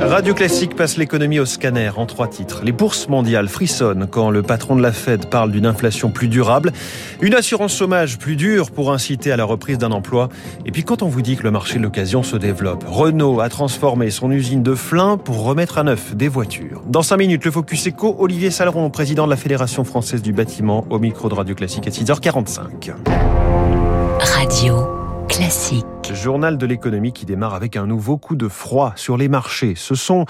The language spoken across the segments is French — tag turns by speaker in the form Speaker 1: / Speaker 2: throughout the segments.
Speaker 1: Radio Classique passe l'économie au scanner en trois titres. Les bourses mondiales frissonnent quand le patron de la Fed parle d'une inflation plus durable, une assurance chômage plus dure pour inciter à la reprise d'un emploi, et puis quand on vous dit que le marché de l'occasion se développe, Renault a transformé son usine de Flins pour remettre à neuf des voitures. Dans cinq minutes, le Focus Eco, Olivier Saleron, président de la Fédération française du bâtiment, au micro de Radio Classique à 6h45.
Speaker 2: Radio Classique.
Speaker 1: Journal de l'économie qui démarre avec un nouveau coup de froid sur les marchés. Ce sont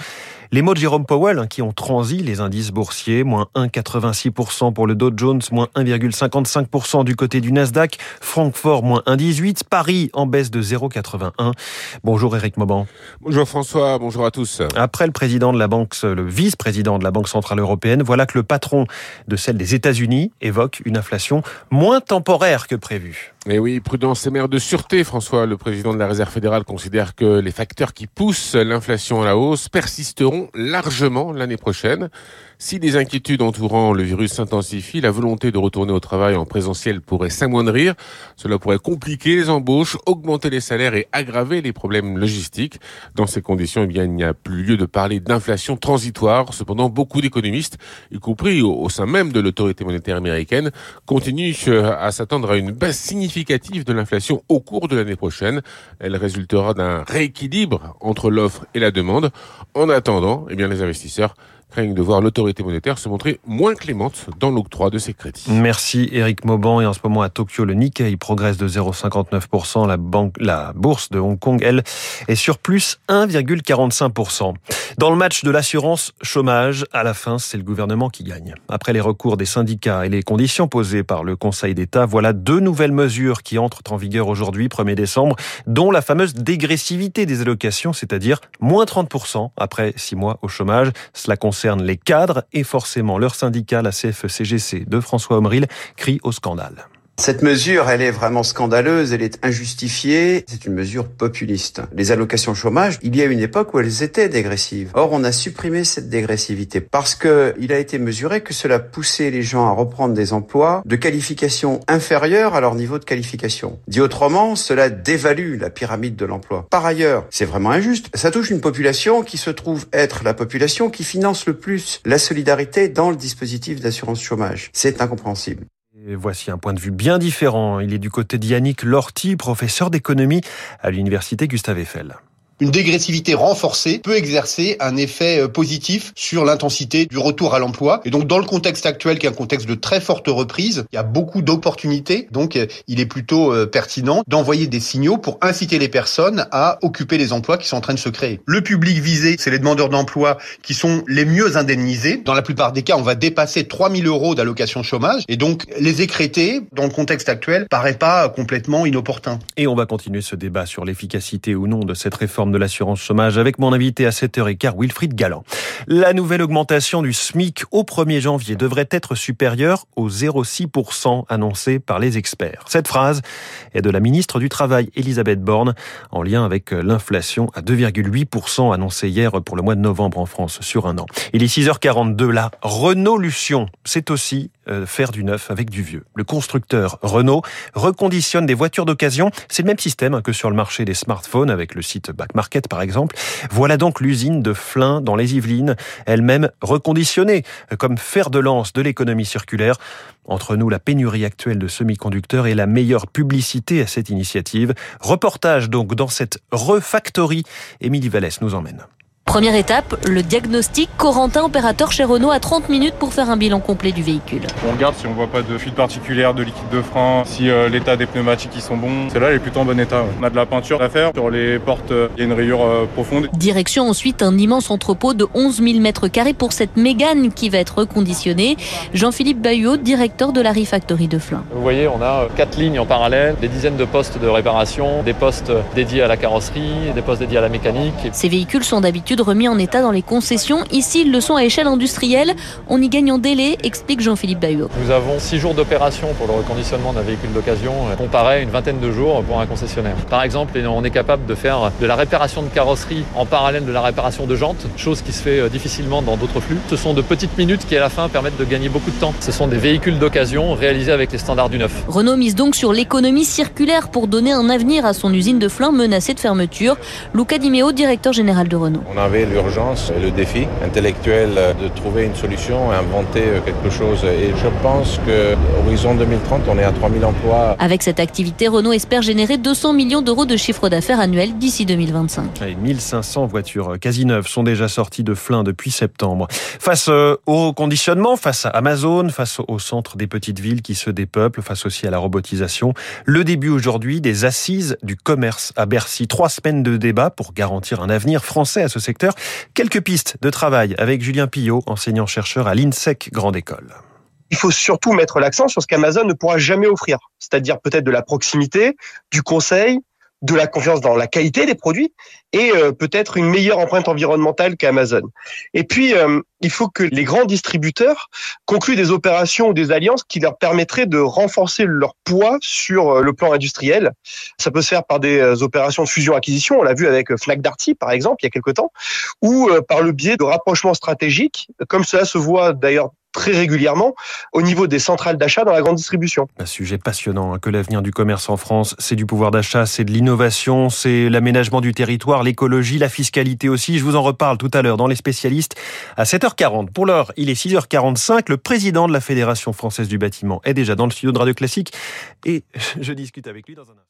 Speaker 1: les mots de Jérôme Powell hein, qui ont transi les indices boursiers, moins 1,86% pour le Dow Jones, moins 1,55% du côté du Nasdaq, Francfort moins 1,18%, Paris en baisse de 0,81%. Bonjour Eric Mauban.
Speaker 3: Bonjour François, bonjour à tous.
Speaker 1: Après le président de la banque, le vice-président de la Banque Centrale Européenne, voilà que le patron de celle des États-Unis évoque une inflation moins temporaire que prévu.
Speaker 3: Et oui, prudence et mère de sûreté, François. Le président de la Réserve fédérale considère que les facteurs qui poussent l'inflation à la hausse persisteront largement l'année prochaine. Si les inquiétudes entourant le virus s'intensifient, la volonté de retourner au travail en présentiel pourrait s'amoindrir. Cela pourrait compliquer les embauches, augmenter les salaires et aggraver les problèmes logistiques. Dans ces conditions, eh il n'y a plus lieu de parler d'inflation transitoire. Cependant, beaucoup d'économistes, y compris au sein même de l'autorité monétaire américaine, continuent euh, à s'attendre à une baisse significative de l'inflation au cours de l'année prochaine. Elle résultera d'un rééquilibre entre l'offre et la demande. En attendant, eh bien, les investisseurs craignent de voir l'autorité monétaire se montrer moins clémente dans l'octroi de ses crédits.
Speaker 1: Merci Eric Mauban. Et en ce moment à Tokyo, le Nikkei progresse de 0,59%. La, la bourse de Hong Kong, elle, est sur plus 1,45%. Dans le match de l'assurance chômage, à la fin, c'est le gouvernement qui gagne. Après les recours des syndicats et les conditions posées par le Conseil d'État, voilà deux nouvelles mesures qui entrent en vigueur aujourd'hui, 1er décembre, dont la fameuse dégressivité des allocations, c'est-à-dire moins 30% après six mois au chômage. Cela concerne les cadres et forcément leur syndicat, la CFCGC de François Omril, crie au scandale.
Speaker 4: Cette mesure, elle est vraiment scandaleuse, elle est injustifiée, c'est une mesure populiste. Les allocations chômage, il y a une époque où elles étaient dégressives. Or, on a supprimé cette dégressivité parce que il a été mesuré que cela poussait les gens à reprendre des emplois de qualification inférieure à leur niveau de qualification. Dit autrement, cela dévalue la pyramide de l'emploi. Par ailleurs, c'est vraiment injuste. Ça touche une population qui se trouve être la population qui finance le plus la solidarité dans le dispositif d'assurance chômage. C'est incompréhensible.
Speaker 1: Et voici un point de vue bien différent. Il est du côté d'Yannick Lorty, professeur d'économie à l'université Gustave Eiffel
Speaker 5: une dégressivité renforcée peut exercer un effet euh, positif sur l'intensité du retour à l'emploi. Et donc, dans le contexte actuel, qui est un contexte de très forte reprise, il y a beaucoup d'opportunités. Donc, euh, il est plutôt euh, pertinent d'envoyer des signaux pour inciter les personnes à occuper les emplois qui sont en train de se créer. Le public visé, c'est les demandeurs d'emploi qui sont les mieux indemnisés. Dans la plupart des cas, on va dépasser 3000 euros d'allocation chômage. Et donc, les écréter, dans le contexte actuel, paraît pas complètement inopportun.
Speaker 1: Et on va continuer ce débat sur l'efficacité ou non de cette réforme de l'assurance chômage avec mon invité à 7h15, Wilfried Galland. La nouvelle augmentation du SMIC au 1er janvier devrait être supérieure aux 0,6% annoncé par les experts. Cette phrase est de la ministre du Travail, Elisabeth Borne, en lien avec l'inflation à 2,8% annoncée hier pour le mois de novembre en France sur un an. Il est 6h42 là. Renault Lution, c'est aussi euh, faire du neuf avec du vieux. Le constructeur Renault reconditionne des voitures d'occasion. C'est le même système que sur le marché des smartphones avec le site Back Market par exemple. Voilà donc l'usine de Flins dans les Yvelines, elle-même reconditionnée comme fer de lance de l'économie circulaire. Entre nous, la pénurie actuelle de semi-conducteurs et la meilleure publicité à cette initiative. Reportage donc dans cette refactory. Émilie Vallès nous emmène.
Speaker 6: Première étape, le diagnostic. Corentin, opérateur chez Renault, a 30 minutes pour faire un bilan complet du véhicule.
Speaker 7: On regarde si on voit pas de fuite particulière, de liquide de frein, si euh, l'état des pneumatiques ils sont bons. Celle-là, elle est plutôt en bon état. On a de la peinture à faire. Sur les portes, euh, il y a une rayure euh, profonde.
Speaker 6: Direction ensuite un immense entrepôt de 11 000 mètres carrés pour cette Mégane qui va être reconditionnée. Jean-Philippe Bayot, directeur de la Refactory de Flins.
Speaker 8: Vous voyez, on a quatre lignes en parallèle, des dizaines de postes de réparation, des postes dédiés à la carrosserie, des postes dédiés à la mécanique.
Speaker 6: Ces véhicules sont d'habitude d'habitude remis en état dans les concessions. Ici, ils le sont à échelle industrielle. On y gagne en délai, explique Jean-Philippe Bayot.
Speaker 8: Nous avons six jours d'opération pour le reconditionnement d'un véhicule d'occasion, comparé à une vingtaine de jours pour un concessionnaire. Par exemple, on est capable de faire de la réparation de carrosserie en parallèle de la réparation de jantes, chose qui se fait difficilement dans d'autres flux. Ce sont de petites minutes qui, à la fin, permettent de gagner beaucoup de temps. Ce sont des véhicules d'occasion réalisés avec les standards du neuf.
Speaker 6: Renault mise donc sur l'économie circulaire pour donner un avenir à son usine de Flins menacée de fermeture. Luca Di Meo, directeur général de Renault.
Speaker 9: On avait l'urgence et le défi intellectuel de trouver une solution, inventer quelque chose. Et je pense que horizon 2030, on est à 3000 emplois.
Speaker 6: Avec cette activité, Renault espère générer 200 millions d'euros de chiffre d'affaires annuel d'ici 2025.
Speaker 1: Et 1500 voitures quasi neuves sont déjà sorties de Flins depuis septembre. Face au conditionnement, face à Amazon, face au centre des petites villes qui se dépeuplent, face aussi à la robotisation, le début aujourd'hui des assises du commerce à Bercy. Trois semaines de débat pour garantir un avenir français à ce Quelques pistes de travail avec Julien Pillot, enseignant-chercheur à l'INSEC Grande École.
Speaker 10: Il faut surtout mettre l'accent sur ce qu'Amazon ne pourra jamais offrir, c'est-à-dire peut-être de la proximité, du conseil, de la confiance dans la qualité des produits et euh, peut-être une meilleure empreinte environnementale qu'Amazon. Et puis, euh, il faut que les grands distributeurs concluent des opérations ou des alliances qui leur permettraient de renforcer leur poids sur euh, le plan industriel. Ça peut se faire par des opérations de fusion-acquisition, on l'a vu avec Fnac Darty par exemple il y a quelque temps, ou par le biais de rapprochements stratégiques, comme cela se voit d'ailleurs très régulièrement au niveau des centrales d'achat dans la grande distribution.
Speaker 1: Un sujet passionnant hein, que l'avenir du commerce en France, c'est du pouvoir d'achat, c'est de l'innovation, c'est l'aménagement du territoire, l'écologie, la fiscalité aussi. Je vous en reparle tout à l'heure dans les spécialistes à 7h40. Pour l'heure, il est 6h45. Le président de la Fédération française du bâtiment est déjà dans le studio de Radio Classique et je discute avec lui dans un instant.